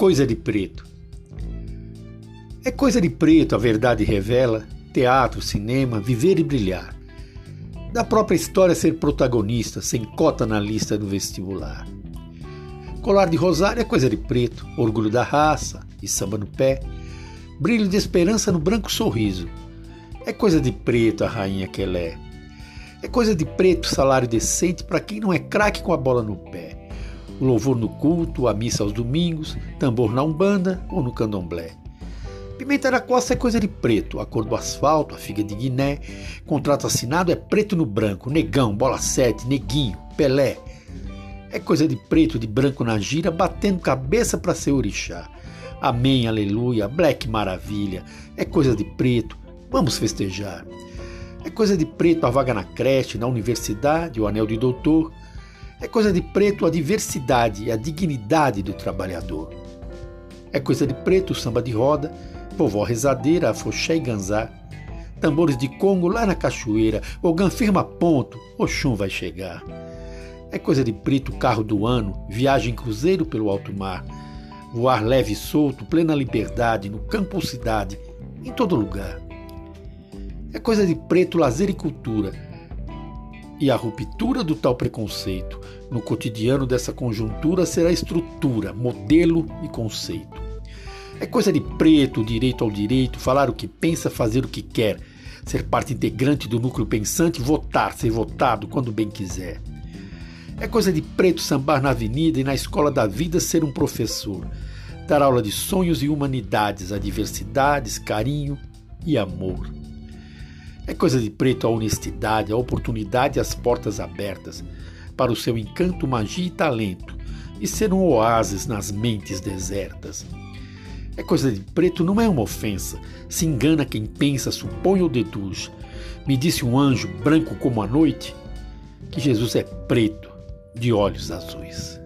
coisa de preto. É coisa de preto, a verdade revela, teatro, cinema, viver e brilhar. Da própria história ser protagonista, sem cota na lista do vestibular. Colar de rosário é coisa de preto, orgulho da raça e samba no pé. Brilho de esperança no branco sorriso. É coisa de preto a rainha que ela é. É coisa de preto salário decente para quem não é craque com a bola no pé. O louvor no culto, a missa aos domingos, tambor na umbanda ou no candomblé. Pimenta da Costa é coisa de preto, a cor do asfalto, a figa de Guiné. Contrato assinado é preto no branco, negão, bola sete, neguinho, Pelé. É coisa de preto, de branco na gira, batendo cabeça para ser orixá. Amém, aleluia, black maravilha. É coisa de preto, vamos festejar. É coisa de preto a vaga na creche, na universidade, o anel de doutor. É coisa de preto a diversidade a dignidade do trabalhador. É coisa de preto o samba de roda, vovó rezadeira, afoxé e ganzá. Tambores de Congo lá na cachoeira, Ogã firma ponto, Oxum vai chegar. É coisa de preto carro do ano, viagem cruzeiro pelo alto mar. Voar leve e solto, plena liberdade, no campo ou cidade, em todo lugar. É coisa de preto lazer e cultura. E a ruptura do tal preconceito no cotidiano dessa conjuntura será estrutura, modelo e conceito. É coisa de preto, direito ao direito, falar o que pensa, fazer o que quer, ser parte integrante do núcleo pensante, votar, ser votado quando bem quiser. É coisa de preto sambar na avenida e na escola da vida ser um professor, dar aula de sonhos e humanidades, a diversidades, carinho e amor. É coisa de preto a honestidade, a oportunidade e as portas abertas para o seu encanto, magia e talento, e ser um oásis nas mentes desertas. É coisa de preto não é uma ofensa. Se engana quem pensa, supõe ou deduz. Me disse um anjo, branco como a noite, que Jesus é preto, de olhos azuis.